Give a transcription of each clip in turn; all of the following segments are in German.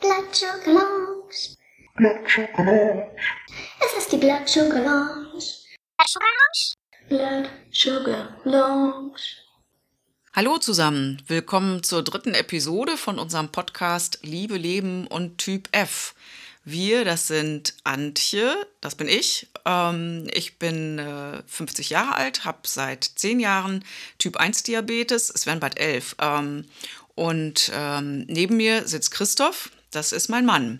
Blood Sugar Lounge. Blood Sugar Lounge. Es ist die Blood Sugar Lounge. Blood Sugar Lounge. Blood Sugar Lounge. Hallo zusammen, willkommen zur dritten Episode von unserem Podcast Liebe, Leben und Typ F. Wir, das sind Antje, das bin ich. Ähm, ich bin äh, 50 Jahre alt, habe seit 10 Jahren Typ 1 Diabetes, es werden bald 11. Ähm, und ähm, neben mir sitzt Christoph, das ist mein Mann.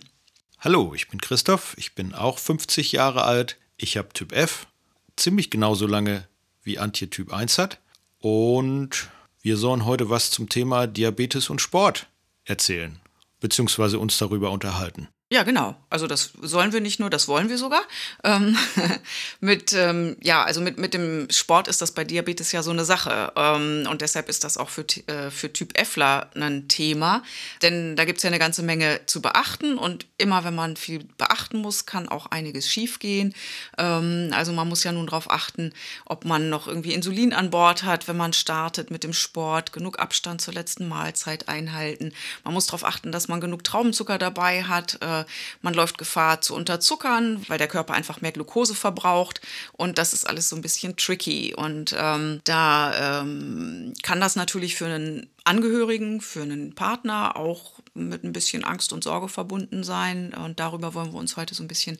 Hallo, ich bin Christoph, ich bin auch 50 Jahre alt. Ich habe Typ F, ziemlich genauso lange wie Antje Typ 1 hat. Und wir sollen heute was zum Thema Diabetes und Sport erzählen, beziehungsweise uns darüber unterhalten. Ja, genau. Also das sollen wir nicht nur, das wollen wir sogar. Ähm, mit, ähm, ja, also mit, mit dem Sport ist das bei Diabetes ja so eine Sache. Ähm, und deshalb ist das auch für, äh, für Typ Fler ein Thema. Denn da gibt es ja eine ganze Menge zu beachten. Und immer wenn man viel beachten muss, kann auch einiges schiefgehen. Ähm, also man muss ja nun darauf achten, ob man noch irgendwie Insulin an Bord hat, wenn man startet mit dem Sport, genug Abstand zur letzten Mahlzeit einhalten. Man muss darauf achten, dass man genug Traubenzucker dabei hat. Äh, man läuft Gefahr zu unterzuckern, weil der Körper einfach mehr Glucose verbraucht. Und das ist alles so ein bisschen tricky. Und ähm, da ähm, kann das natürlich für einen Angehörigen, für einen Partner auch mit ein bisschen Angst und Sorge verbunden sein. Und darüber wollen wir uns heute so ein bisschen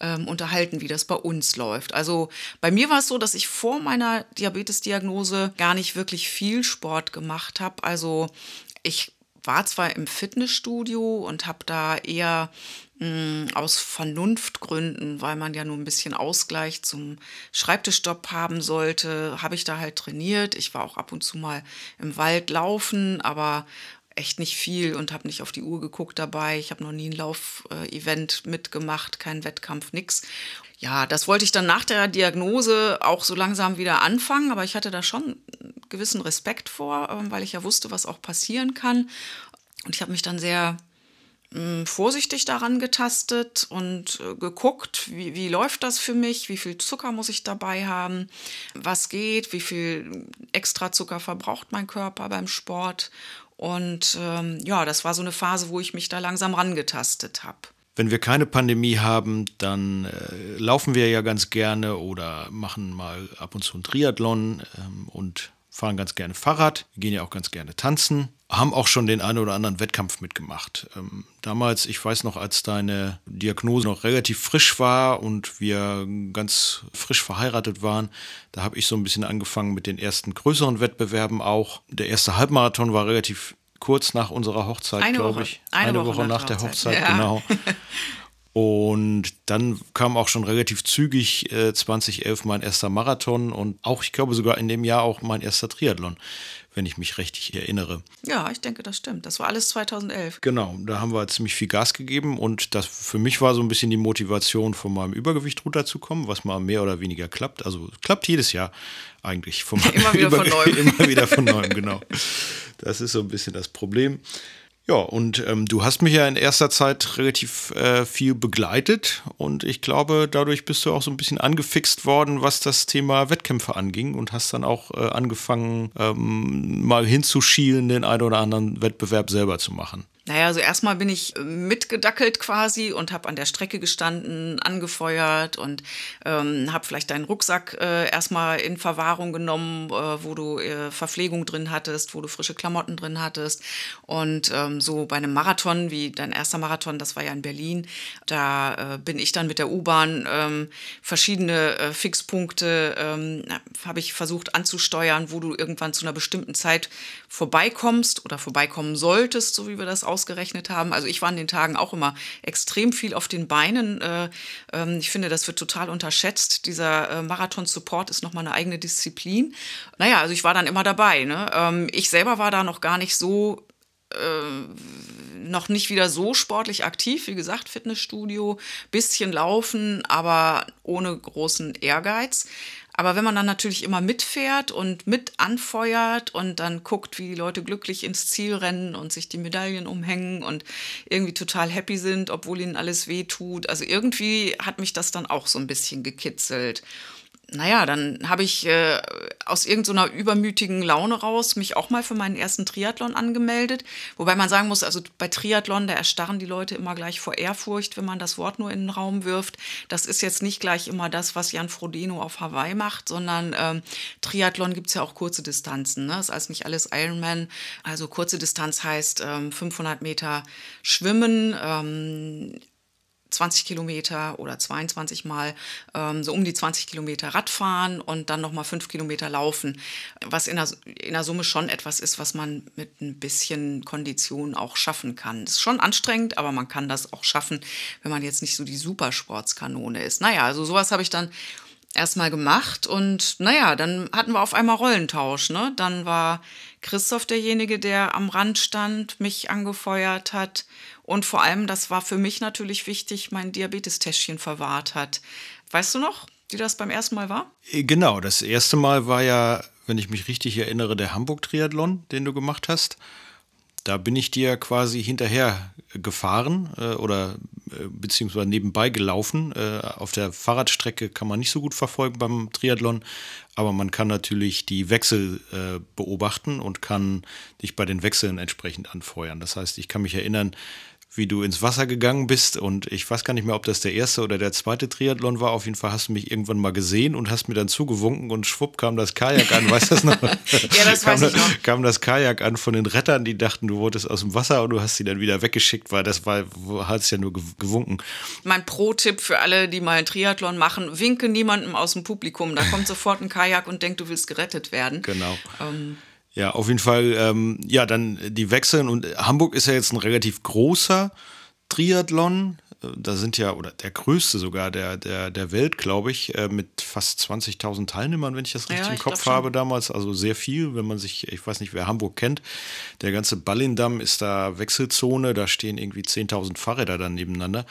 ähm, unterhalten, wie das bei uns läuft. Also bei mir war es so, dass ich vor meiner Diabetesdiagnose gar nicht wirklich viel Sport gemacht habe. Also ich war zwar im Fitnessstudio und habe da eher mh, hm, aus Vernunftgründen, weil man ja nur ein bisschen Ausgleich zum Schreibtischstopp haben sollte, habe ich da halt trainiert. Ich war auch ab und zu mal im Wald laufen, aber echt nicht viel und habe nicht auf die Uhr geguckt dabei. Ich habe noch nie ein Laufevent mitgemacht, kein Wettkampf, nix. Ja, das wollte ich dann nach der Diagnose auch so langsam wieder anfangen, aber ich hatte da schon gewissen Respekt vor, ähm, weil ich ja wusste, was auch passieren kann. Und ich habe mich dann sehr hm, vorsichtig daran getastet und äh, geguckt, wie, wie läuft das für mich, wie viel Zucker muss ich dabei haben, was geht, wie viel extra Zucker verbraucht mein Körper beim Sport. Und ähm, ja, das war so eine Phase, wo ich mich da langsam rangetastet habe. Wenn wir keine Pandemie haben, dann äh, laufen wir ja ganz gerne oder machen mal ab und zu ein Triathlon ähm, und fahren ganz gerne Fahrrad, gehen ja auch ganz gerne tanzen, haben auch schon den einen oder anderen Wettkampf mitgemacht. Ähm, damals, ich weiß noch, als deine Diagnose noch relativ frisch war und wir ganz frisch verheiratet waren, da habe ich so ein bisschen angefangen mit den ersten größeren Wettbewerben auch. Der erste Halbmarathon war relativ kurz nach unserer Hochzeit, glaube ich. Eine, Eine Woche, Woche, nach, nach der Hochzeit, ja. genau. Und dann kam auch schon relativ zügig äh, 2011 mein erster Marathon und auch, ich glaube sogar in dem Jahr auch mein erster Triathlon, wenn ich mich richtig erinnere. Ja, ich denke, das stimmt. Das war alles 2011. Genau, da haben wir ziemlich viel Gas gegeben und das für mich war so ein bisschen die Motivation, von meinem Übergewicht runterzukommen, was mal mehr oder weniger klappt. Also klappt jedes Jahr eigentlich. Vom immer wieder von neuem. immer wieder von neuem, genau. Das ist so ein bisschen das Problem. Ja, und ähm, du hast mich ja in erster Zeit relativ äh, viel begleitet und ich glaube, dadurch bist du auch so ein bisschen angefixt worden, was das Thema Wettkämpfe anging und hast dann auch äh, angefangen, ähm, mal hinzuschielen, den einen oder anderen Wettbewerb selber zu machen. Naja, also erstmal bin ich äh, mitgedackelt quasi und habe an der Strecke gestanden, angefeuert und ähm, habe vielleicht deinen Rucksack äh, erstmal in Verwahrung genommen, äh, wo du äh, Verpflegung drin hattest, wo du frische Klamotten drin hattest. Und ähm, so bei einem Marathon, wie dein erster Marathon, das war ja in Berlin, da äh, bin ich dann mit der U-Bahn ähm, verschiedene äh, Fixpunkte, ähm, habe ich versucht anzusteuern, wo du irgendwann zu einer bestimmten Zeit vorbeikommst oder vorbeikommen solltest, so wie wir das auch ausgerechnet haben. Also ich war in den Tagen auch immer extrem viel auf den Beinen. Äh, ähm, ich finde, das wird total unterschätzt. Dieser äh, Marathon-Support ist nochmal eine eigene Disziplin. Naja, also ich war dann immer dabei. Ne? Ähm, ich selber war da noch gar nicht so äh, noch nicht wieder so sportlich aktiv, wie gesagt, Fitnessstudio, bisschen laufen, aber ohne großen Ehrgeiz. Aber wenn man dann natürlich immer mitfährt und mit anfeuert und dann guckt, wie die Leute glücklich ins Ziel rennen und sich die Medaillen umhängen und irgendwie total happy sind, obwohl ihnen alles weh tut. Also irgendwie hat mich das dann auch so ein bisschen gekitzelt. Naja, dann habe ich äh, aus irgendeiner übermütigen Laune raus mich auch mal für meinen ersten Triathlon angemeldet. Wobei man sagen muss, also bei Triathlon, da erstarren die Leute immer gleich vor Ehrfurcht, wenn man das Wort nur in den Raum wirft. Das ist jetzt nicht gleich immer das, was Jan Frodeno auf Hawaii macht, sondern ähm, Triathlon gibt es ja auch kurze Distanzen. Ne? Das ist also nicht alles Ironman. Also kurze Distanz heißt ähm, 500 Meter Schwimmen, ähm, 20 Kilometer oder 22 Mal ähm, so um die 20 Kilometer Radfahren und dann nochmal 5 Kilometer laufen, was in der, in der Summe schon etwas ist, was man mit ein bisschen Kondition auch schaffen kann. Ist schon anstrengend, aber man kann das auch schaffen, wenn man jetzt nicht so die Supersportskanone ist. Naja, also sowas habe ich dann erstmal gemacht und naja, dann hatten wir auf einmal Rollentausch. Ne? Dann war Christoph derjenige, der am Rand stand, mich angefeuert hat und vor allem, das war für mich natürlich wichtig, mein Diabetestäschchen verwahrt hat. Weißt du noch, wie das beim ersten Mal war? Äh, genau, das erste Mal war ja, wenn ich mich richtig erinnere, der Hamburg-Triathlon, den du gemacht hast. Da bin ich dir quasi hinterher gefahren äh, oder äh, beziehungsweise nebenbei gelaufen. Äh, auf der Fahrradstrecke kann man nicht so gut verfolgen beim Triathlon, aber man kann natürlich die Wechsel äh, beobachten und kann dich bei den Wechseln entsprechend anfeuern. Das heißt, ich kann mich erinnern, wie du ins Wasser gegangen bist und ich weiß gar nicht mehr, ob das der erste oder der zweite Triathlon war. Auf jeden Fall hast du mich irgendwann mal gesehen und hast mir dann zugewunken und schwupp kam das Kajak an. Weißt du das noch? ja, das kam, weiß ich noch. Kam das Kajak an von den Rettern, die dachten, du wurdest aus dem Wasser und du hast sie dann wieder weggeschickt, weil das war, hast ja nur gewunken. Mein Pro-Tipp für alle, die mal einen Triathlon machen, winke niemandem aus dem Publikum. Da kommt sofort ein Kajak und denkt, du willst gerettet werden. Genau. Ähm, ja, auf jeden Fall, ähm, ja, dann die Wechseln und Hamburg ist ja jetzt ein relativ großer Triathlon. Da sind ja, oder der größte sogar der, der, der Welt, glaube ich, äh, mit fast 20.000 Teilnehmern, wenn ich das richtig ja, im Kopf habe damals. Also sehr viel, wenn man sich, ich weiß nicht, wer Hamburg kennt. Der ganze Ballindamm ist da Wechselzone, da stehen irgendwie 10.000 Fahrräder dann nebeneinander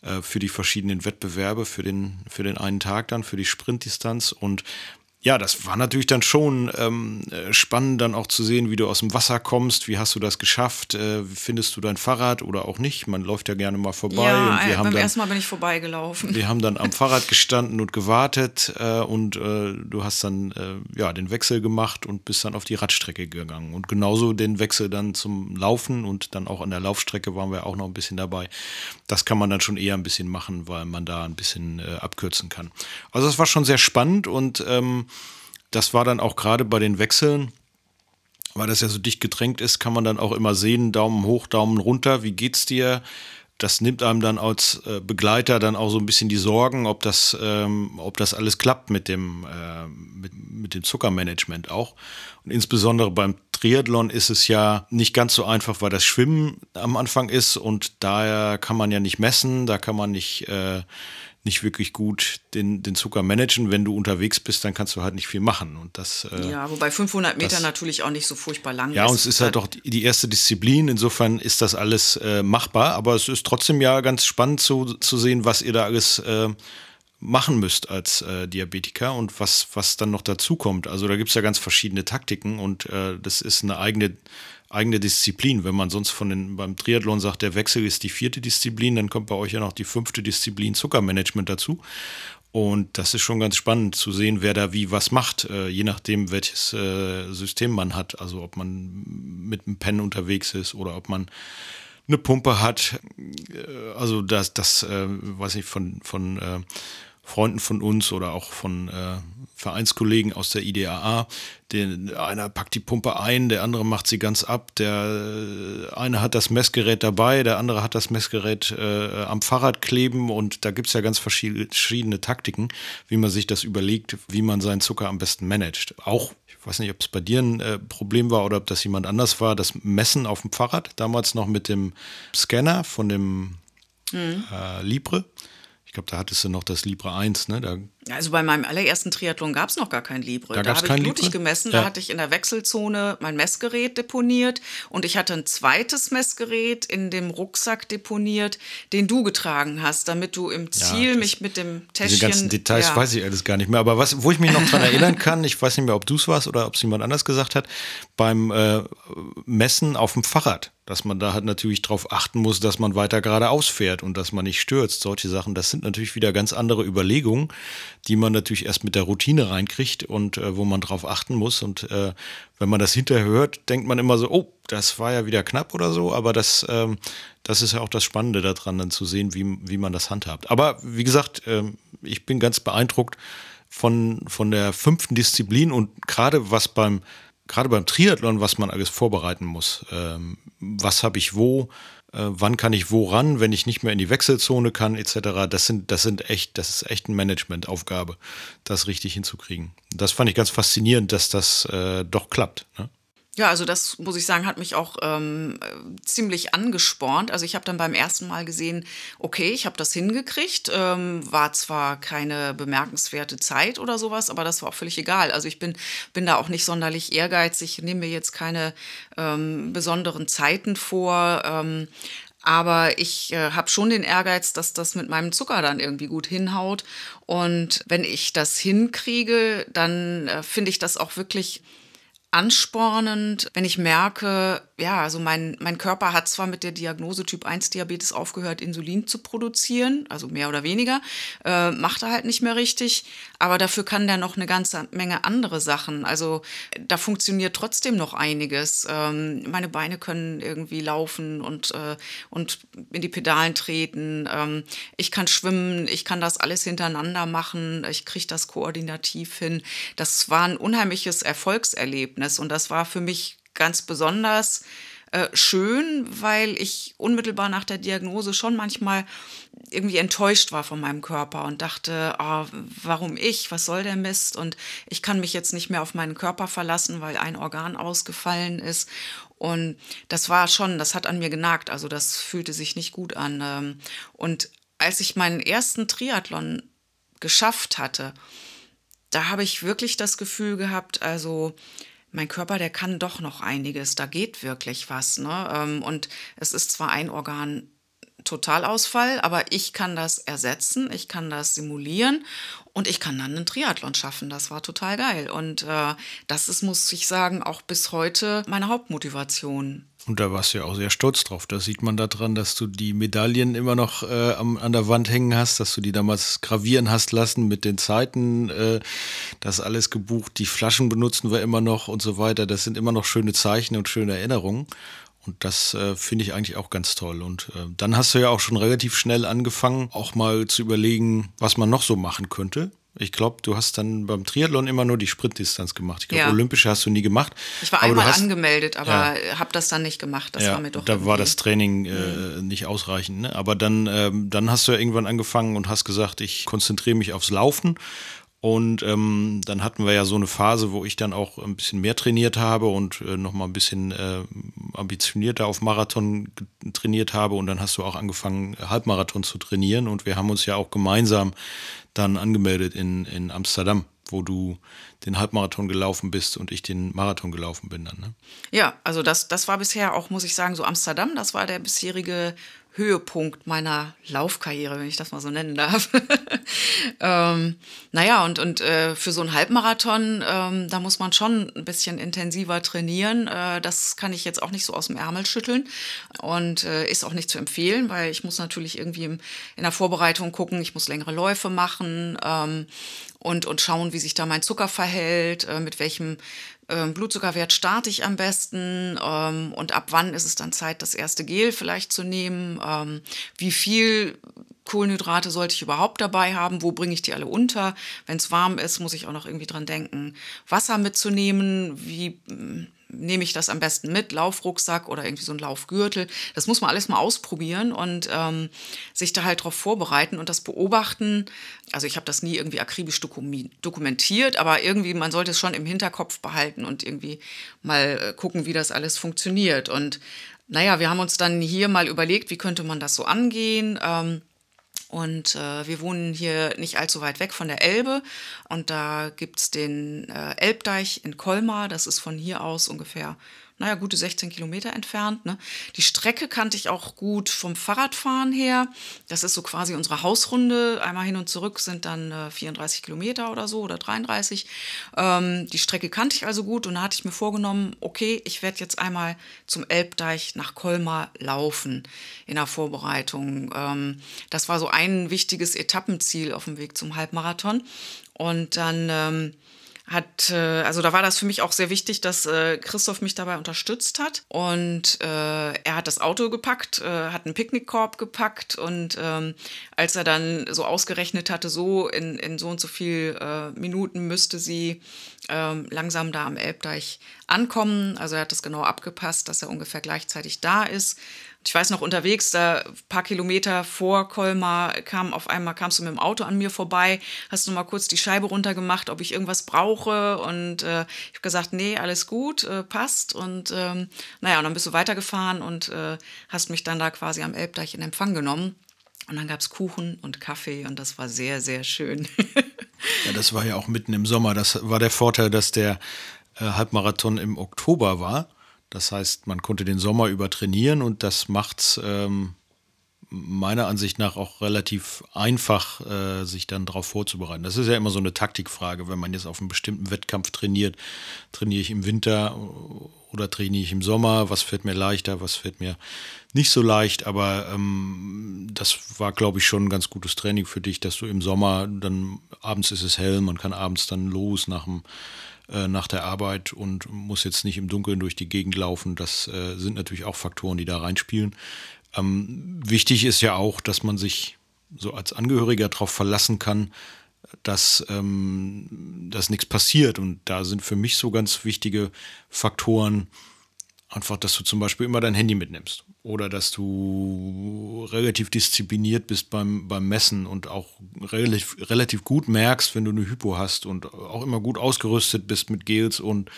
äh, für die verschiedenen Wettbewerbe, für den, für den einen Tag dann, für die Sprintdistanz. Und ja, das war natürlich dann schon ähm, äh, spannend, dann auch zu sehen, wie du aus dem Wasser kommst. Wie hast du das geschafft? Äh, findest du dein Fahrrad oder auch nicht? Man läuft ja gerne mal vorbei. Ja, und wir äh, haben beim ersten Mal bin ich vorbeigelaufen. Wir haben dann am Fahrrad gestanden und gewartet äh, und äh, du hast dann äh, ja den Wechsel gemacht und bist dann auf die Radstrecke gegangen. Und genauso den Wechsel dann zum Laufen und dann auch an der Laufstrecke waren wir auch noch ein bisschen dabei. Das kann man dann schon eher ein bisschen machen, weil man da ein bisschen abkürzen kann. Also das war schon sehr spannend und ähm, das war dann auch gerade bei den Wechseln, weil das ja so dicht gedrängt ist, kann man dann auch immer sehen, Daumen hoch, Daumen runter, wie geht's dir? Das nimmt einem dann als äh, Begleiter dann auch so ein bisschen die Sorgen, ob das, ähm, ob das alles klappt mit dem, äh, mit, mit dem Zuckermanagement auch. Und insbesondere beim Triathlon ist es ja nicht ganz so einfach, weil das Schwimmen am Anfang ist und daher kann man ja nicht messen, da kann man nicht, äh, nicht wirklich gut den, den Zucker managen. Wenn du unterwegs bist, dann kannst du halt nicht viel machen. Und das, äh, ja, wobei 500 Meter das, natürlich auch nicht so furchtbar lang ja, ist. Ja, und es ist halt doch die erste Disziplin. Insofern ist das alles äh, machbar. Aber es ist trotzdem ja ganz spannend zu, zu sehen, was ihr da alles äh, machen müsst als äh, Diabetiker und was, was dann noch dazu kommt. Also da gibt es ja ganz verschiedene Taktiken und äh, das ist eine eigene eigene Disziplin. Wenn man sonst von den, beim Triathlon sagt, der Wechsel ist die vierte Disziplin, dann kommt bei euch ja noch die fünfte Disziplin Zuckermanagement dazu. Und das ist schon ganz spannend zu sehen, wer da wie was macht, äh, je nachdem, welches äh, System man hat. Also ob man mit einem Pen unterwegs ist oder ob man eine Pumpe hat. Äh, also das, das weiß ich, von, von Freunden von uns oder auch von äh, Vereinskollegen aus der IDAA. Den, einer packt die Pumpe ein, der andere macht sie ganz ab. Der äh, eine hat das Messgerät dabei, der andere hat das Messgerät äh, am Fahrrad kleben und da gibt es ja ganz verschiedene Taktiken, wie man sich das überlegt, wie man seinen Zucker am besten managt. Auch ich weiß nicht, ob es bei dir ein äh, Problem war oder ob das jemand anders war, das Messen auf dem Fahrrad, damals noch mit dem Scanner von dem mhm. äh, Libre. Ich glaube, da hattest du noch das Libre 1, ne? Da also bei meinem allerersten Triathlon gab es noch gar kein Libre. Da, da habe ich blutig Libre? gemessen, ja. da hatte ich in der Wechselzone mein Messgerät deponiert und ich hatte ein zweites Messgerät in dem Rucksack deponiert, den du getragen hast, damit du im Ziel ja, mich mit dem Täschchen... Diese ganzen Details ja. weiß ich alles gar nicht mehr, aber was, wo ich mich noch dran erinnern kann, ich weiß nicht mehr, ob du es warst oder ob es jemand anders gesagt hat, beim äh, Messen auf dem Fahrrad, dass man da halt natürlich darauf achten muss, dass man weiter geradeaus fährt und dass man nicht stürzt, solche Sachen, das sind natürlich wieder ganz andere Überlegungen, die man natürlich erst mit der Routine reinkriegt und äh, wo man drauf achten muss. Und äh, wenn man das hinterher hört, denkt man immer so, oh, das war ja wieder knapp oder so, aber das, ähm, das ist ja auch das Spannende daran, dann zu sehen, wie, wie man das handhabt. Aber wie gesagt, ähm, ich bin ganz beeindruckt von, von der fünften Disziplin und gerade was beim, gerade beim Triathlon, was man alles vorbereiten muss. Ähm, was habe ich wo? Äh, wann kann ich wo ran, wenn ich nicht mehr in die Wechselzone kann, etc. Das sind, das sind echt, das ist echt eine Managementaufgabe, das richtig hinzukriegen. Das fand ich ganz faszinierend, dass das äh, doch klappt. Ne? Ja, also das muss ich sagen, hat mich auch ähm, ziemlich angespornt. Also ich habe dann beim ersten Mal gesehen, okay, ich habe das hingekriegt. Ähm, war zwar keine bemerkenswerte Zeit oder sowas, aber das war auch völlig egal. Also ich bin, bin da auch nicht sonderlich ehrgeizig, nehme mir jetzt keine ähm, besonderen Zeiten vor. Ähm, aber ich äh, habe schon den Ehrgeiz, dass das mit meinem Zucker dann irgendwie gut hinhaut. Und wenn ich das hinkriege, dann äh, finde ich das auch wirklich anspornend, wenn ich merke, ja, also mein, mein Körper hat zwar mit der Diagnose Typ 1 Diabetes aufgehört, Insulin zu produzieren, also mehr oder weniger, äh, macht er halt nicht mehr richtig, aber dafür kann der noch eine ganze Menge andere Sachen. Also da funktioniert trotzdem noch einiges. Ähm, meine Beine können irgendwie laufen und, äh, und in die Pedalen treten. Ähm, ich kann schwimmen, ich kann das alles hintereinander machen, ich kriege das koordinativ hin. Das war ein unheimliches Erfolgserlebnis und das war für mich ganz besonders äh, schön, weil ich unmittelbar nach der Diagnose schon manchmal irgendwie enttäuscht war von meinem Körper und dachte, oh, warum ich, was soll der Mist und ich kann mich jetzt nicht mehr auf meinen Körper verlassen, weil ein Organ ausgefallen ist. Und das war schon, das hat an mir genagt, also das fühlte sich nicht gut an. Ähm. Und als ich meinen ersten Triathlon geschafft hatte, da habe ich wirklich das Gefühl gehabt, also mein Körper, der kann doch noch einiges, da geht wirklich was. Ne? Ähm, und es ist zwar ein Organ Totalausfall, aber ich kann das ersetzen, ich kann das simulieren und ich kann dann einen Triathlon schaffen. Das war total geil. Und äh, das ist, muss ich sagen, auch bis heute meine Hauptmotivation. Und da warst du ja auch sehr stolz drauf. Da sieht man daran, dass du die Medaillen immer noch äh, am, an der Wand hängen hast, dass du die damals gravieren hast lassen mit den Zeiten, äh, das alles gebucht, die Flaschen benutzen wir immer noch und so weiter. Das sind immer noch schöne Zeichen und schöne Erinnerungen. Und das äh, finde ich eigentlich auch ganz toll. Und äh, dann hast du ja auch schon relativ schnell angefangen, auch mal zu überlegen, was man noch so machen könnte. Ich glaube, du hast dann beim Triathlon immer nur die Sprintdistanz gemacht. Ich glaube, Ja. Olympische hast du nie gemacht. Ich war Aber einmal hast- angemeldet, aber Ja. habe das dann nicht gemacht. Das ja, war mir doch. da war das Training äh, nicht ausreichend. Ne? Aber dann, ähm, dann hast du ja irgendwann angefangen und hast gesagt, ich konzentriere mich aufs Laufen. Und ähm, dann hatten wir ja so eine Phase, wo ich dann auch ein bisschen mehr trainiert habe und äh, noch mal ein bisschen äh, ambitionierter auf Marathon trainiert habe. Und dann hast du auch angefangen, Halbmarathon zu trainieren. Und wir haben uns ja auch gemeinsam dann angemeldet in, in Amsterdam, wo du den Halbmarathon gelaufen bist und ich den Marathon gelaufen bin dann. Ne? Ja, also das, das war bisher auch, muss ich sagen, so Amsterdam, das war der bisherige Höhepunkt meiner Laufkarriere, wenn ich das mal so nennen darf. ähm, naja, und, und äh, für so einen Halbmarathon, ähm, da muss man schon ein bisschen intensiver trainieren. Äh, das kann ich jetzt auch nicht so aus dem Ärmel schütteln und äh, ist auch nicht zu empfehlen, weil ich muss natürlich irgendwie im, in der Vorbereitung gucken, ich muss längere Läufe machen ähm, und, und schauen, wie sich da mein Zucker verhält, äh, mit welchem ähm, Blutzuckerwert starte ich am besten ähm, und ab wann ist es dann Zeit, das erste Gel vielleicht zu nehmen, ähm, wie viel Kohlenhydrate sollte ich überhaupt dabei haben, wo bringe ich die alle unter, wenn es warm ist, muss ich auch noch irgendwie dran denken, Wasser mitzunehmen, wie mm, nehme ich das am besten mit, Laufrucksack oder irgendwie so ein Laufgürtel. Das muss man alles mal ausprobieren und ähm, sich da halt drauf vorbereiten und das beobachten. Also ich habe das nie irgendwie akribisch dokumentiert, aber irgendwie, man sollte es schon im Hinterkopf behalten und irgendwie mal äh, gucken, wie das alles funktioniert. Und naja, wir haben uns dann hier mal überlegt, wie könnte man das so angehen. Ähm, und äh, wir wohnen hier nicht allzu weit weg von der Elbe. Und da gibt es den äh, Elbdeich in Colmar. Das ist von hier aus ungefähr naja, gute 16 Kilometer entfernt. Ne? Die Strecke kannte ich auch gut vom Fahrradfahren her. Das ist so quasi unsere Hausrunde. Einmal hin und zurück sind dann äh, 34 Kilometer oder so oder 33. Ähm, die Strecke kannte ich also gut und da hatte ich mir vorgenommen, okay, ich werde jetzt einmal zum Elbdeich nach Colmar laufen in der Vorbereitung. Ähm, das war so ein wichtiges Etappenziel auf dem Weg zum Halbmarathon. Und dann ähm, hat, äh, also da war das für mich auch sehr wichtig, dass äh, Christoph mich dabei unterstützt hat. Und äh, er hat das Auto gepackt, äh, hat einen Picknickkorb gepackt und ähm, als er dann so ausgerechnet hatte, so in, in so und so viel äh, Minuten müsste sie ähm, langsam da am Elbdeich ankommen. Also er hat das genau abgepasst, dass er ungefähr gleichzeitig da ist ich weiß noch unterwegs, da ein paar Kilometer vor Colmar kam auf einmal kamst du mit dem Auto an mir vorbei, hast du mal kurz die Scheibe runtergemacht, ob ich irgendwas brauche und äh, ich habe gesagt, nee, alles gut, äh, passt und ähm, naja, und dann bist du weitergefahren und äh, hast mich dann da quasi am Elbdeich in Empfang genommen. Und dann gab es Kuchen und Kaffee und das war sehr, sehr schön. ja, das war ja auch mitten im Sommer. Das war der Vorteil, dass der äh, Halbmarathon im Oktober war. Das heißt, man konnte den Sommer über trainieren und das macht es ähm, meiner Ansicht nach auch relativ einfach, äh, sich dann darauf vorzubereiten. Das ist ja immer so eine Taktikfrage. Wenn man jetzt auf einen bestimmten Wettkampf trainiert, trainiere ich im Winter oder trainiere ich im Sommer, was fällt mir leichter, was fällt mir nicht so leicht, aber ähm, das war, glaube ich, schon ein ganz gutes Training für dich, dass du im Sommer dann abends ist es hell, man kann abends dann los nach dem äh, nach der Arbeit und muss jetzt nicht im Dunkeln durch die Gegend laufen. Das äh, sind natürlich auch Faktoren, die da reinspielen. Ähm, wichtig ist ja auch, dass man sich so als Angehöriger darauf verlassen kann, dass, ähm, dass nichts passiert. Und da sind für mich so ganz wichtige Faktoren, Einfach, dass du zum Beispiel immer dein Handy mitnimmst oder dass du relativ diszipliniert bist beim, beim Messen und auch relativ, relativ gut merkst, wenn du eine Hypo hast und auch immer gut ausgerüstet bist mit Gels und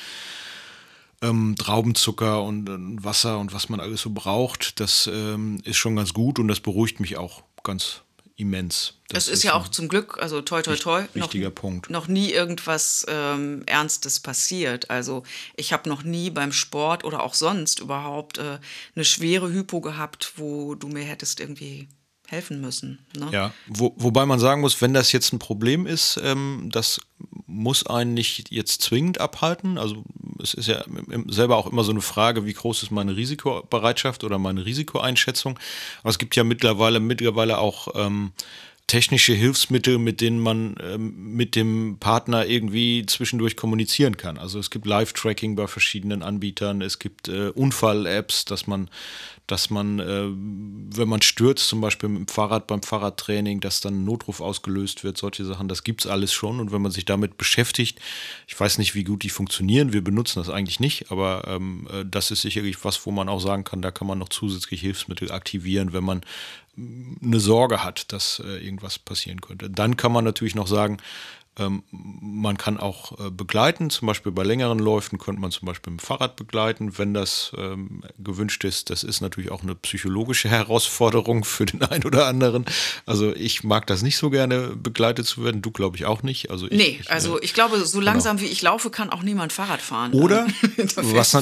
ähm, Traubenzucker und, und, Wasser und was man alles so braucht. Das ähm, ist schon ganz gut und das beruhigt mich auch ganz immens. Das, das ist, ist ja auch zum Glück, also toi toi toi, wichtiger noch, Punkt. noch nie irgendwas ähm, Ernstes passiert. Also ich habe noch nie beim Sport oder auch sonst überhaupt äh, eine schwere Hypo gehabt, wo du mir hättest irgendwie helfen müssen. Ne? Ja, wo, wobei man sagen muss, wenn das jetzt ein Problem ist, ähm, das muss einen nicht jetzt zwingend abhalten. Also es ist ja selber auch immer so eine Frage, wie groß ist meine Risikobereitschaft oder meine Risikoeinschätzung. Aber es gibt ja mittlerweile, mittlerweile auch ähm, technische Hilfsmittel, mit denen man ähm, mit dem Partner irgendwie zwischendurch kommunizieren kann. Also es gibt Live-Tracking bei verschiedenen Anbietern, es gibt äh, Unfall-Apps, dass man, dass man, äh, wenn man stürzt, zum Beispiel mit dem Fahrrad beim Fahrradtraining, dass dann ein Notruf ausgelöst wird, solche Sachen, das gibt es alles schon. Und wenn man sich damit beschäftigt, ich weiß nicht, wie gut die funktionieren, wir benutzen das eigentlich nicht, aber ähm, äh, das ist sicherlich was, wo man auch sagen kann, da kann man noch zusätzliche Hilfsmittel aktivieren, wenn man eine Sorge hat, dass äh, irgendwas passieren könnte. Dann kann man natürlich noch sagen, ähm, man kann auch äh, begleiten, zum Beispiel bei längeren Läufen könnte man zum Beispiel mit dem Fahrrad begleiten, wenn das ähm, gewünscht ist. Das ist natürlich auch eine psychologische Herausforderung für den einen oder anderen. Also ich mag das nicht so gerne, begleitet zu werden. Du glaube ich auch nicht. Also ich, nee, ich, also äh, ich glaube, so genau. langsam genau. wie ich laufe, kann auch niemand Fahrrad fahren. Oder was,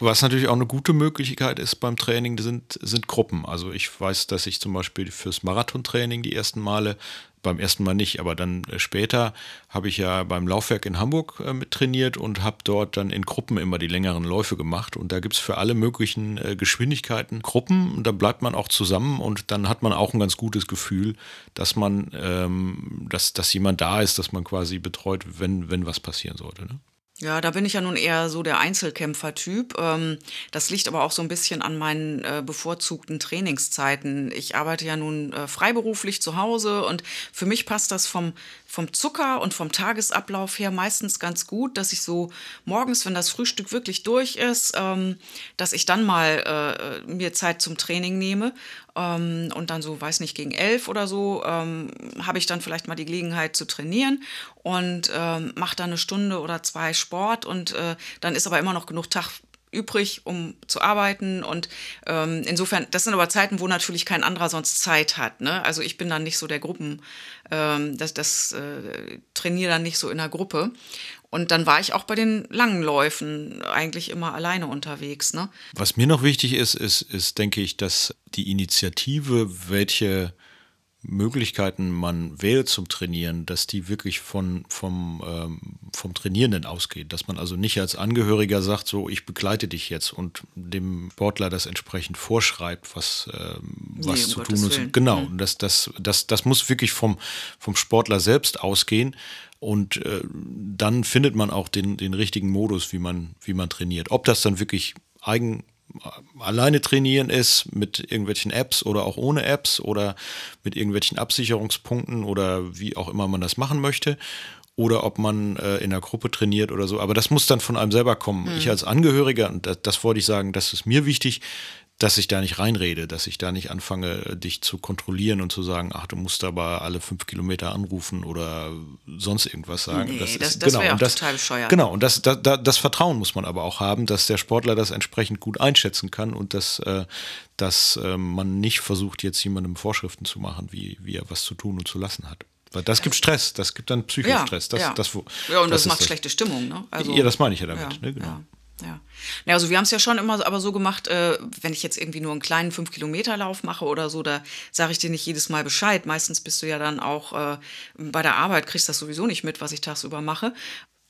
was, natürlich auch eine gute Möglichkeit ist beim Training, sind, sind Gruppen. Also ich weiß, dass ich zum Beispiel fürs Marathontraining die ersten Male beim ersten Mal nicht, aber dann äh, später habe ich ja beim Laufwerk in Hamburg äh, mit trainiert und habe dort dann in Gruppen immer die längeren Läufe gemacht. Und da gibt es für alle möglichen äh, Geschwindigkeiten Gruppen und da bleibt man auch zusammen und dann hat man auch ein ganz gutes Gefühl, dass man, ähm, dass, dass jemand da ist, dass man quasi betreut, wenn, wenn was passieren sollte. Ne? Ja, da bin ich ja nun eher so der Einzelkämpfer-Typ. Ähm, das liegt aber auch so ein bisschen an meinen äh, bevorzugten Trainingszeiten. Ich arbeite ja nun äh, freiberuflich zu Hause und für mich passt das vom, vom Zucker und vom Tagesablauf her meistens ganz gut, dass ich so morgens, wenn das Frühstück wirklich durch ist, ähm, dass ich dann mal äh, mir Zeit zum Training nehme. Ähm, und dann so, weiß nicht, gegen elf oder so, ähm, habe ich dann vielleicht mal die Gelegenheit zu trainieren und ähm, mache dann eine Stunde oder zwei Sport und äh, dann ist aber immer noch genug Tag übrig, um zu arbeiten. Und ähm, insofern, das sind aber Zeiten, wo natürlich kein anderer sonst Zeit hat. Ne? Also ich bin dann nicht so der Gruppen, ähm, das, das äh, trainiere dann nicht so in der Gruppe. Und dann war ich auch bei den langen Läufen eigentlich immer alleine unterwegs. Ne? Was mir noch wichtig ist, ist, ist, denke ich, dass die Initiative, welche Möglichkeiten man wählt zum Trainieren, dass die wirklich von, vom, ähm, vom Trainierenden ausgeht. Dass man also nicht als Angehöriger sagt, so ich begleite dich jetzt und dem Sportler das entsprechend vorschreibt, was, ähm, was nee, zu um tun ist. Genau, mhm. das, das, das, das muss wirklich vom, vom Sportler selbst ausgehen. Und äh, dann findet man auch den, den richtigen Modus, wie man, wie man trainiert. Ob das dann wirklich eigen alleine trainieren ist mit irgendwelchen Apps oder auch ohne Apps oder mit irgendwelchen Absicherungspunkten oder wie auch immer man das machen möchte oder ob man äh, in einer Gruppe trainiert oder so. Aber das muss dann von einem selber kommen. Mhm. Ich als Angehöriger, und das, das wollte ich sagen, das ist mir wichtig, dass ich da nicht reinrede, dass ich da nicht anfange, dich zu kontrollieren und zu sagen, ach, du musst aber alle fünf Kilometer anrufen oder sonst irgendwas sagen. Nee, das, das, das genau, wäre auch das, total bescheuert. Genau, und das, das, das Vertrauen muss man aber auch haben, dass der Sportler das entsprechend gut einschätzen kann und dass, äh, dass äh, man nicht versucht, jetzt jemandem Vorschriften zu machen, wie, wie er was zu tun und zu lassen hat. Weil das gibt Stress, das gibt dann Psychostress. Ja, das, ja. Das, ja, und das, macht schlechte Stimmung. Ne? Also, ja, das meine ich ja damit. Ja, ne? genau. Ja. Ja. also wir haben es ja schon immer aber so gemacht, äh, wenn ich jetzt irgendwie nur einen kleinen 5-Kilometer-Lauf mache oder so, da sage ich dir nicht jedes Mal Bescheid. Meistens bist du ja dann auch äh, bei der Arbeit, kriegst das sowieso nicht mit, was ich tagsüber mache.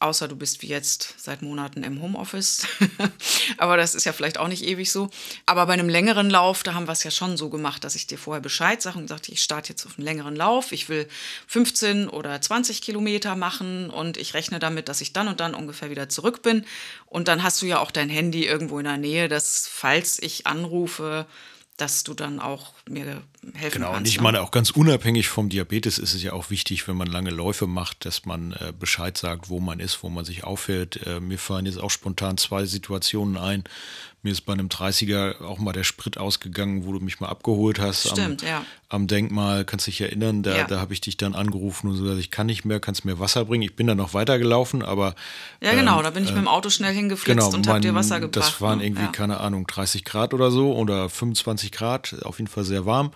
Außer du bist wie jetzt seit Monaten im Homeoffice. Aber das ist ja vielleicht auch nicht ewig so. Aber bei einem längeren Lauf, da haben wir es ja schon so gemacht, dass ich dir vorher Bescheid sage und sagte, ich starte jetzt auf einen längeren Lauf. Ich will 15 oder 20 Kilometer machen und ich rechne damit, dass ich dann und dann ungefähr wieder zurück bin. Und dann hast du ja auch dein Handy irgendwo in der Nähe, dass falls ich anrufe, dass du dann auch mir helfen genau, kannst. Genau, und ich ne? meine auch ganz unabhängig vom Diabetes ist es ja auch wichtig, wenn man lange Läufe macht, dass man äh, Bescheid sagt, wo man ist, wo man sich aufhält. Äh, mir fallen jetzt auch spontan zwei Situationen ein, mir ist bei einem 30er auch mal der Sprit ausgegangen, wo du mich mal abgeholt hast. Stimmt, am, ja. Am Denkmal, kannst dich erinnern, da, ja. da habe ich dich dann angerufen und so gesagt, ich kann nicht mehr, kannst mir Wasser bringen. Ich bin dann noch weitergelaufen, aber. Ja, genau, ähm, da bin ich äh, mit dem Auto schnell hingeflitzt genau, und habe dir Wasser gebracht. Das waren ne? irgendwie, ja. keine Ahnung, 30 Grad oder so oder 25 Grad, auf jeden Fall sehr warm.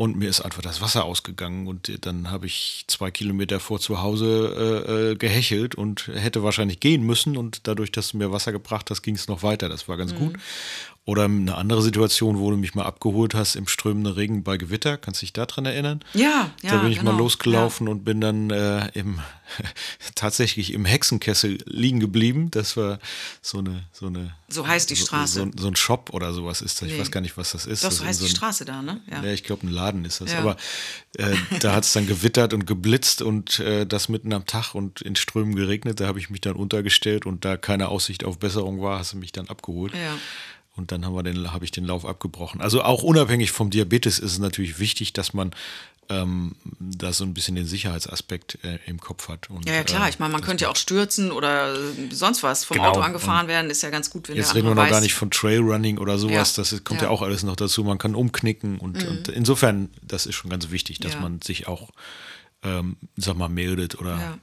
Und mir ist einfach das Wasser ausgegangen und dann habe ich zwei Kilometer vor zu Hause äh, äh, gehechelt und hätte wahrscheinlich gehen müssen. Und dadurch, dass du mir Wasser gebracht hast, ging es noch weiter. Das war ganz mhm. gut. Oder eine andere Situation, wo du mich mal abgeholt hast im strömenden Regen bei Gewitter. Kannst du dich daran erinnern? Ja, ja. Da bin ich genau. mal losgelaufen ja. und bin dann äh, im, tatsächlich im Hexenkessel liegen geblieben. Das war so eine. So, eine, so heißt die Straße. So, so, ein Shop oder sowas ist das. Nee. Ich weiß gar nicht, was das ist. Doch, so heißt so ein, die Straße da, ne? Ja, ja ich glaube, ein Laden ist das. Ja. Aber äh, da hat es dann gewittert und geblitzt und äh, das mitten am Tag und in Strömen geregnet. Da habe ich mich dann untergestellt und da keine Aussicht auf Besserung war, hast du mich dann abgeholt. Ja. Und dann haben wir den, habe ich den Lauf abgebrochen. Also auch unabhängig vom Diabetes ist es natürlich wichtig, dass man ähm, da so ein bisschen den Sicherheitsaspekt äh, im Kopf hat. Und, ja, ja, klar. Äh, ich meine, man könnte ja auch stürzen oder sonst was vom genau. Auto angefahren werden. Ist ja ganz gut, wenn Jetzt reden wir noch weiß. gar nicht von Trailrunning oder sowas. Ja. Das kommt ja. ja. auch alles noch dazu. Man kann umknicken und, mhm. und, insofern, das ist schon ganz wichtig, dass man sich auch, ähm, sag mal, meldet oder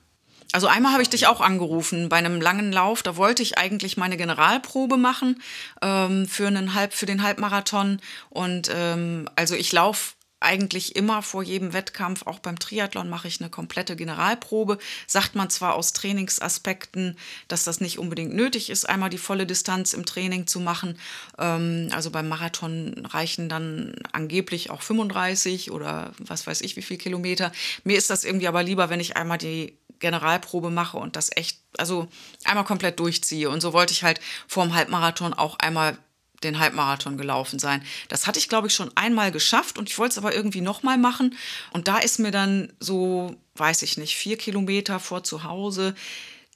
also einmal habe ich dich auch angerufen bei einem langen Lauf. Da wollte ich eigentlich meine Generalprobe machen ähm, für, einen Halb, für den Halbmarathon. Und ähm, also ich laufe eigentlich immer vor jedem Wettkampf, auch beim Triathlon mache ich eine komplette Generalprobe. Sagt man zwar aus Trainingsaspekten, dass das nicht unbedingt nötig ist, einmal die volle Distanz im Training zu machen. Ähm, also beim Marathon reichen dann angeblich auch 35 oder was weiß ich wie viel Kilometer. Mir ist das irgendwie aber lieber, wenn ich einmal die Generalprobe mache und das echt, also einmal komplett durchziehe. Und so wollte ich halt vor dem Halbmarathon auch einmal den Halbmarathon gelaufen sein. Das hatte ich, glaube ich, schon einmal geschafft und ich wollte es aber irgendwie nochmal machen. Und da ist mir dann so, weiß ich nicht, vier Kilometer vor zu Hause,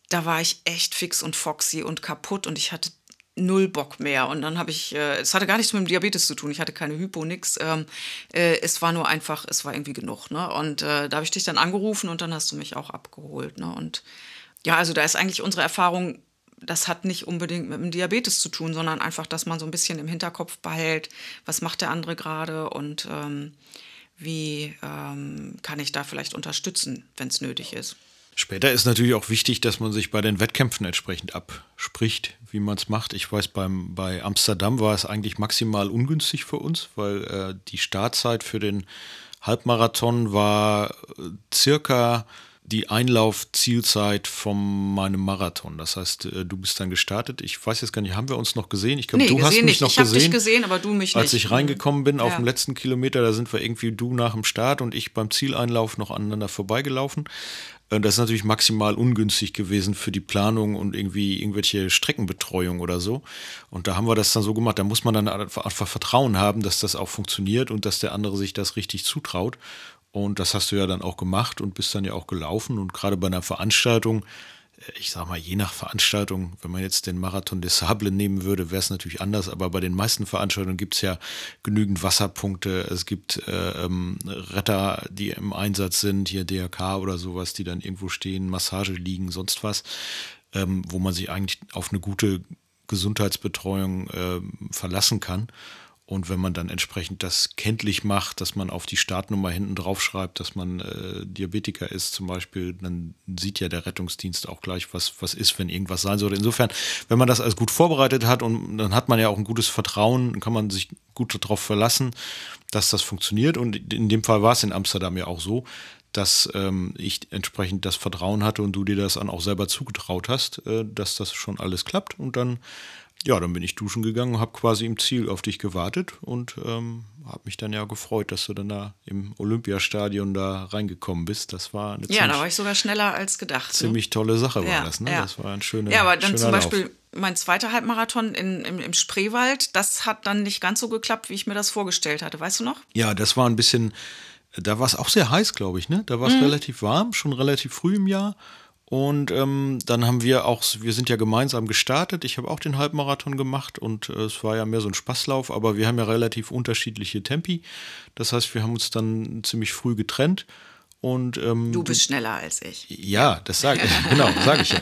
da war ich echt fix und foxy und kaputt und ich hatte null Bock mehr. Und dann habe ich, äh, es hatte gar nichts mit dem Diabetes zu tun. Ich hatte keine Hypo, nix. Ähm, äh, es war nur einfach, es war irgendwie genug. Ne? Und äh, da habe ich dich dann angerufen und dann hast du mich auch abgeholt. Ne? Und ja, also da ist eigentlich unsere Erfahrung, das hat nicht unbedingt mit dem Diabetes zu tun, sondern einfach, dass man so ein bisschen im Hinterkopf behält, was macht der andere gerade und ähm, wie ähm, kann ich da vielleicht unterstützen, wenn es nötig ist. Später ist natürlich auch wichtig, dass man sich bei den Wettkämpfen entsprechend abspricht, wie man es macht. Ich weiß, beim, bei Amsterdam war es eigentlich maximal ungünstig für uns, weil äh, die Startzeit für den Halbmarathon war äh, circa die Einlaufzielzeit von meinem Marathon. Das heißt, äh, du bist dann gestartet. Ich weiß jetzt gar nicht, haben wir uns noch gesehen? Ich glaube, Nee, du hast mich nicht. noch Ich gesehen. dich gesehen, aber du mich Als nicht. ich reingekommen bin auf Ja. dem letzten Kilometer, da sind wir irgendwie du nach dem Start und ich beim Zieleinlauf noch aneinander vorbeigelaufen. Äh, Das ist natürlich maximal ungünstig gewesen für die Planung und irgendwie irgendwelche Streckenbetreuung oder so. Und da haben wir das dann so gemacht. Da muss man dann einfach Vertrauen haben, dass das auch funktioniert und dass der andere sich das richtig zutraut. Und das hast du ja dann auch gemacht und bist dann ja auch gelaufen. Und gerade bei einer Veranstaltung, ich sag mal, je nach Veranstaltung, wenn man jetzt den Marathon des Sable nehmen würde, wäre es natürlich anders. Aber bei den meisten Veranstaltungen gibt es ja genügend Wasserpunkte. Es gibt äh, ähm, Retter, die im Einsatz sind, hier DRK oder sowas, die dann irgendwo stehen, Massage liegen, sonst was, ähm, wo man sich eigentlich auf eine gute Gesundheitsbetreuung ähm, verlassen kann. Und wenn man dann entsprechend das kenntlich macht, dass man auf die Startnummer hinten drauf schreibt, dass man äh, Diabetiker ist zum Beispiel, dann sieht ja der Rettungsdienst auch gleich, was, was ist, wenn irgendwas sein sollte. Insofern, wenn man das alles gut vorbereitet hat und dann hat man ja auch ein gutes Vertrauen, kann man sich gut darauf verlassen, dass das funktioniert. Und in dem Fall war es in Amsterdam ja auch so, dass ähm, ich entsprechend das Vertrauen hatte und du dir das dann auch selber zugetraut hast, äh, dass das schon alles klappt. Und dann, ja, dann bin ich duschen gegangen, habe quasi im Ziel auf dich gewartet und ähm, habe mich dann ja gefreut, dass du dann da im Olympiastadion da reingekommen bist. Das war eine Ja, da war ich sogar schneller als gedacht. ne? ziemlich tolle Sache, war Ja, das. Ne? ja. Das war ein schöner Ja, aber dann zum Lauf. Beispiel mein zweiter Halbmarathon in, im, im Spreewald, das hat dann nicht ganz so geklappt, wie ich mir das vorgestellt hatte. Weißt du noch? Ja, das war ein bisschen, da war es auch sehr heiß, glaube ich, ne? Da war es Mhm. relativ warm, schon relativ früh im Jahr. Und ähm, dann haben wir auch, wir sind ja gemeinsam gestartet. Ich habe auch den Halbmarathon gemacht und äh, es war ja mehr so ein Spaßlauf, aber wir haben ja relativ unterschiedliche Tempi. Das heißt, wir haben uns dann ziemlich früh getrennt. Und ähm, Du bist schneller als ich. ja, das sage ich, genau, sage ich ja.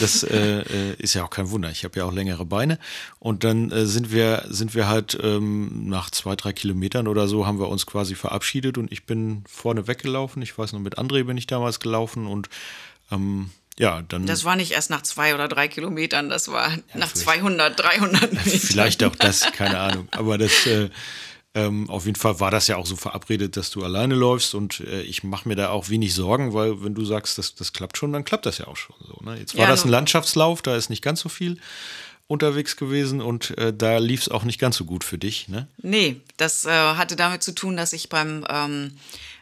Das äh, äh, ist ja auch kein Wunder. Ich habe ja auch längere Beine. Und dann äh, sind wir, sind wir halt ähm, nach zwei, drei Kilometern oder so haben wir uns quasi verabschiedet und ich bin vorne weggelaufen. Ich weiß noch, mit André bin ich damals gelaufen und ähm, ja, dann. Das war nicht erst nach zwei oder drei Kilometern, das war nach vielleicht- 200, 300 Metern. Vielleicht auch das, keine Ahnung. Aber das, äh, ähm, auf jeden Fall war das ja auch so verabredet, dass du alleine läufst und äh, ich mache mir da auch wenig Sorgen, weil wenn du sagst, das, das klappt schon, dann klappt das ja auch schon so. Ne? Jetzt war Ja, das ein Landschaftslauf, da ist nicht ganz so viel unterwegs gewesen und äh, da lief es auch nicht ganz so gut für dich. Ne? Nee, das äh, hatte damit zu tun, dass ich beim ähm,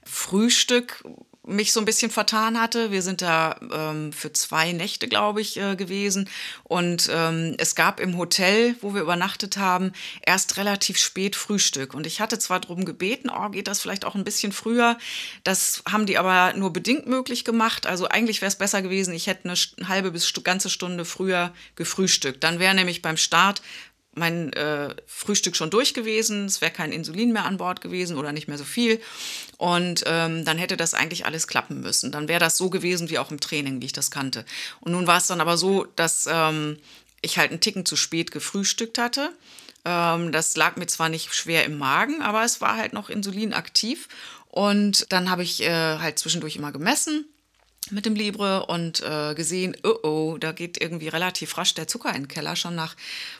Frühstück mich so ein bisschen vertan hatte. Wir sind da ähm, für zwei Nächte, glaube ich, äh, gewesen. Und ähm, es gab im Hotel, wo wir übernachtet haben, erst relativ spät Frühstück. Und ich hatte zwar darum gebeten, oh, geht das vielleicht auch ein bisschen früher. Das haben die aber nur bedingt möglich gemacht. Also eigentlich wäre es besser gewesen, ich hätte eine halbe bis ganze Stunde früher gefrühstückt. Dann wäre nämlich beim Start mein äh, Frühstück schon durch gewesen, es wäre kein Insulin mehr an Bord gewesen oder nicht mehr so viel. Und ähm, dann hätte das eigentlich alles klappen müssen. Dann wäre das so gewesen wie auch im Training, wie ich das kannte. Und nun war es dann aber so, dass ähm, ich halt einen Ticken zu spät gefrühstückt hatte. Ähm, das lag mir zwar nicht schwer im Magen, aber es war halt noch insulinaktiv. Und dann habe ich äh, halt zwischendurch immer gemessen mit dem Libre und äh, gesehen, oh oh, da geht irgendwie relativ rasch der Zucker in den Keller. Schon nach,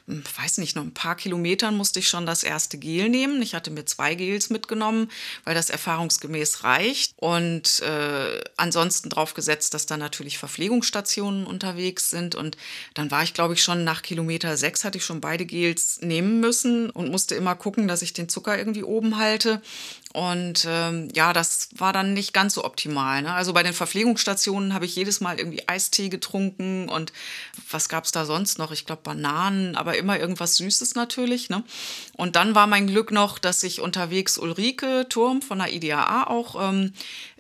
hm, weiß nicht, noch ein paar Kilometern musste ich schon das erste Gel nehmen. Ich hatte mir zwei Gels mitgenommen, weil das erfahrungsgemäß reicht. Und äh, ansonsten drauf gesetzt, dass da natürlich Verpflegungsstationen unterwegs sind. Und dann war ich, glaube ich, schon nach Kilometer sechs hatte ich schon beide Gels nehmen müssen und musste immer gucken, dass ich den Zucker irgendwie oben halte. Und ähm, ja, das war dann nicht ganz so optimal. Ne? Also bei den Verpflegungsstationen habe ich jedes Mal irgendwie Eistee getrunken und was gab es da sonst noch? Ich glaube Bananen, aber immer irgendwas Süßes natürlich. Ne? Und dann war mein Glück noch, dass ich unterwegs Ulrike Turm von der IDAA auch ähm,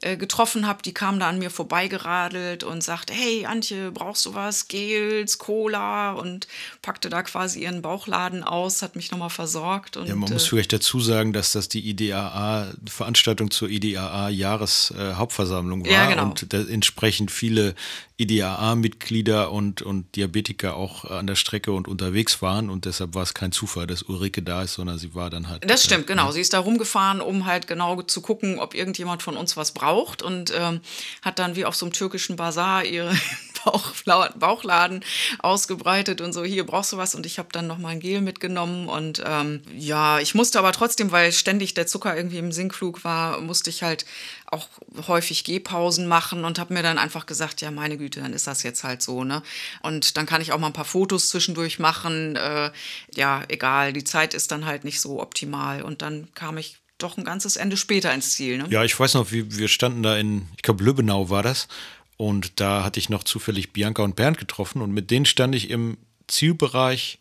äh, getroffen habe. Die kam da an mir vorbeigeradelt und sagte, hey Antje, brauchst du was? Gels, Cola und packte da quasi ihren Bauchladen aus, hat mich nochmal versorgt. Und, Ja, man muss äh, vielleicht dazu sagen, dass das die IDAA, Veranstaltung zur IDAA-Jahreshauptversammlung war Ja, genau. und entsprechend viele IDAA-Mitglieder und, und Diabetiker auch an der Strecke und unterwegs waren und deshalb war es kein Zufall, dass Ulrike da ist, sondern sie war dann halt. Das stimmt, äh, genau. Sie ist da rumgefahren, um halt genau zu gucken, ob irgendjemand von uns was braucht und ähm, hat dann wie auf so einem türkischen Bazar ihre Bauch, Bauchladen ausgebreitet und so, hier brauchst du was und ich habe dann nochmal ein Gel mitgenommen und ähm, ja, ich musste aber trotzdem, weil ständig der Zucker irgendwie im Sinkflug war, musste ich halt auch häufig Gehpausen machen und habe mir dann einfach gesagt, ja meine Güte, dann ist das jetzt halt so, ne? Und dann kann ich auch mal ein paar Fotos zwischendurch machen, äh, ja, egal, die Zeit ist dann halt nicht so optimal und dann kam ich doch ein ganzes Ende später ins Ziel. Ne? Ja, ich weiß noch, wie wir standen da in, ich glaube, Lübbenau war das. Und da hatte ich noch zufällig Bianca und Bernd getroffen und mit denen stand ich im Zielbereich,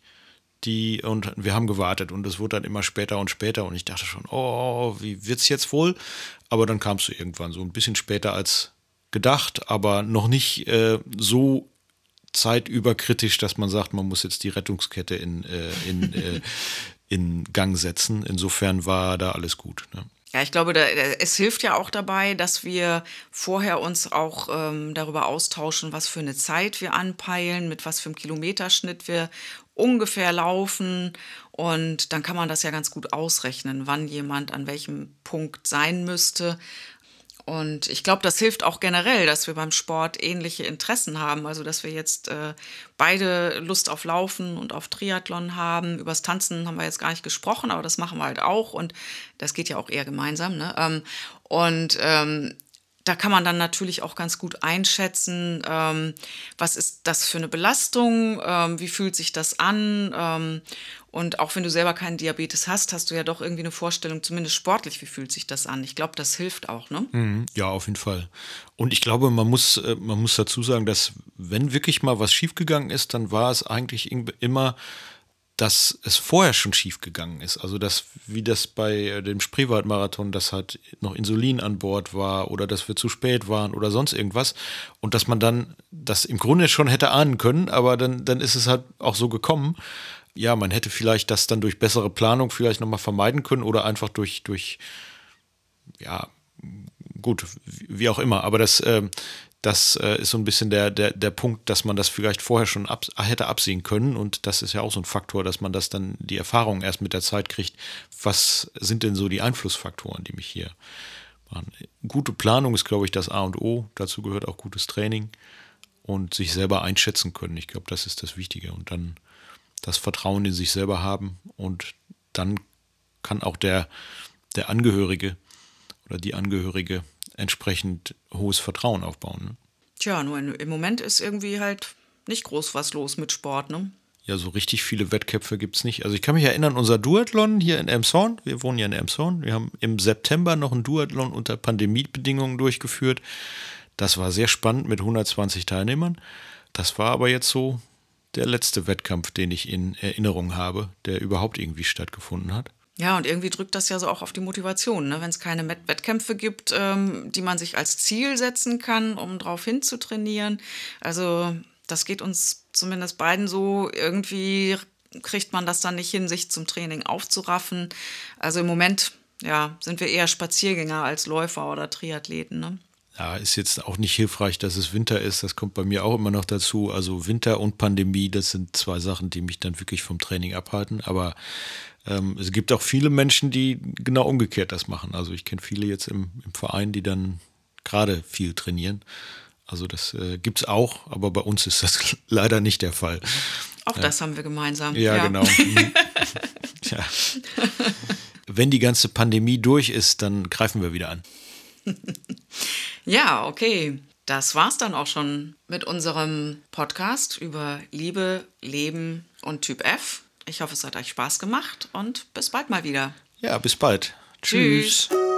die und wir haben gewartet und es wurde dann immer später und später und ich dachte schon, oh, wie wird's jetzt wohl? Aber dann kamst du irgendwann so ein bisschen später als gedacht, aber noch nicht äh, so zeitüberkritisch, dass man sagt, man muss jetzt die Rettungskette in, äh, in, äh, in Gang setzen. Insofern war da alles gut. Ne? Ja, ich glaube, da, es hilft ja auch dabei, dass wir vorher uns auch ähm, darüber austauschen, was für eine Zeit wir anpeilen, mit was für einem Kilometerschnitt wir ungefähr laufen. Und dann kann man das ja ganz gut ausrechnen, wann jemand an welchem Punkt sein müsste. Und ich glaube, das hilft auch generell, dass wir beim Sport ähnliche Interessen haben. Also, dass wir jetzt äh, beide Lust auf Laufen und auf Triathlon haben. Übers Tanzen haben wir jetzt gar nicht gesprochen, aber das machen wir halt auch. Und das geht ja auch eher gemeinsam. Ne? Ähm, und ähm, da kann man dann natürlich auch ganz gut einschätzen, ähm, was ist das für eine Belastung, ähm, wie fühlt sich das an. Ähm, und auch wenn du selber keinen Diabetes hast, hast du ja doch irgendwie eine Vorstellung, zumindest sportlich, wie fühlt sich das an. Ich glaube, das hilft auch, ne? Mhm, ja, auf jeden Fall. Und ich glaube, man muss, äh, man muss dazu sagen, dass wenn wirklich mal was schiefgegangen ist, dann war es eigentlich immer dass es vorher schon schief gegangen ist. Also dass, wie das bei äh, dem Spreewaldmarathon, dass halt noch Insulin an Bord war oder dass wir zu spät waren oder sonst irgendwas. Und dass man dann das im Grunde schon hätte ahnen können, aber dann, dann ist es halt auch so gekommen. Ja, man hätte vielleicht das dann durch bessere Planung vielleicht nochmal vermeiden können oder einfach durch, durch, ja, gut, wie auch immer. Aber das, äh, das äh, ist so ein bisschen der, der, der Punkt, dass man das vielleicht vorher schon ab, hätte absehen können. Und das ist ja auch so ein Faktor, dass man das dann die Erfahrung erst mit der Zeit kriegt. Was sind denn so die Einflussfaktoren, die mich hier machen? Gute Planung ist, glaube ich, das A und O. Dazu gehört auch gutes Training und sich selber einschätzen können. Ich glaube, das ist das Wichtige. Und dann das Vertrauen in sich selber haben. Und dann kann auch der, der Angehörige oder die Angehörige entsprechend hohes Vertrauen aufbauen. Ne? Tja, nur im Moment ist irgendwie halt nicht groß was los mit Sport, ne? Ja, so richtig viele Wettkämpfe gibt es nicht. Also ich kann mich erinnern, unser Duathlon hier in Elmshorn, wir wohnen ja in Elmshorn, wir haben im September noch ein Duathlon unter Pandemiebedingungen durchgeführt. Das war sehr spannend mit 120 Teilnehmern. Das war aber jetzt so der letzte Wettkampf, den ich in Erinnerung habe, der überhaupt irgendwie stattgefunden hat. Ja, und irgendwie drückt das ja so auch auf die Motivation, ne? wenn es keine Wettkämpfe gibt, ähm, die man sich als Ziel setzen kann, um darauf hinzutrainieren. Also das geht uns zumindest beiden so. Irgendwie kriegt man das dann nicht hin, sich zum Training aufzuraffen. Also im Moment ja, sind wir eher Spaziergänger als Läufer oder Triathleten. Ne? Ja, ist jetzt auch nicht hilfreich, dass es Winter ist. Das kommt bei mir auch immer noch dazu. Also Winter und Pandemie, das sind zwei Sachen, die mich dann wirklich vom Training abhalten. Aber ähm, es gibt auch viele Menschen, die genau umgekehrt das machen. Also ich kenne viele jetzt im, im, Verein, die dann gerade viel trainieren. Also das äh, gibt es auch, aber bei uns ist das leider nicht der Fall. Auch ja. das haben wir gemeinsam. Ja, ja. genau. Mhm. ja. Wenn die ganze Pandemie durch ist, dann greifen wir wieder an. ja, okay. Das war's dann auch schon mit unserem Podcast über Liebe, Leben und Typ F. Ich hoffe, es hat euch Spaß gemacht und bis bald mal wieder. Ja, bis bald. Tschüss. Tschüss.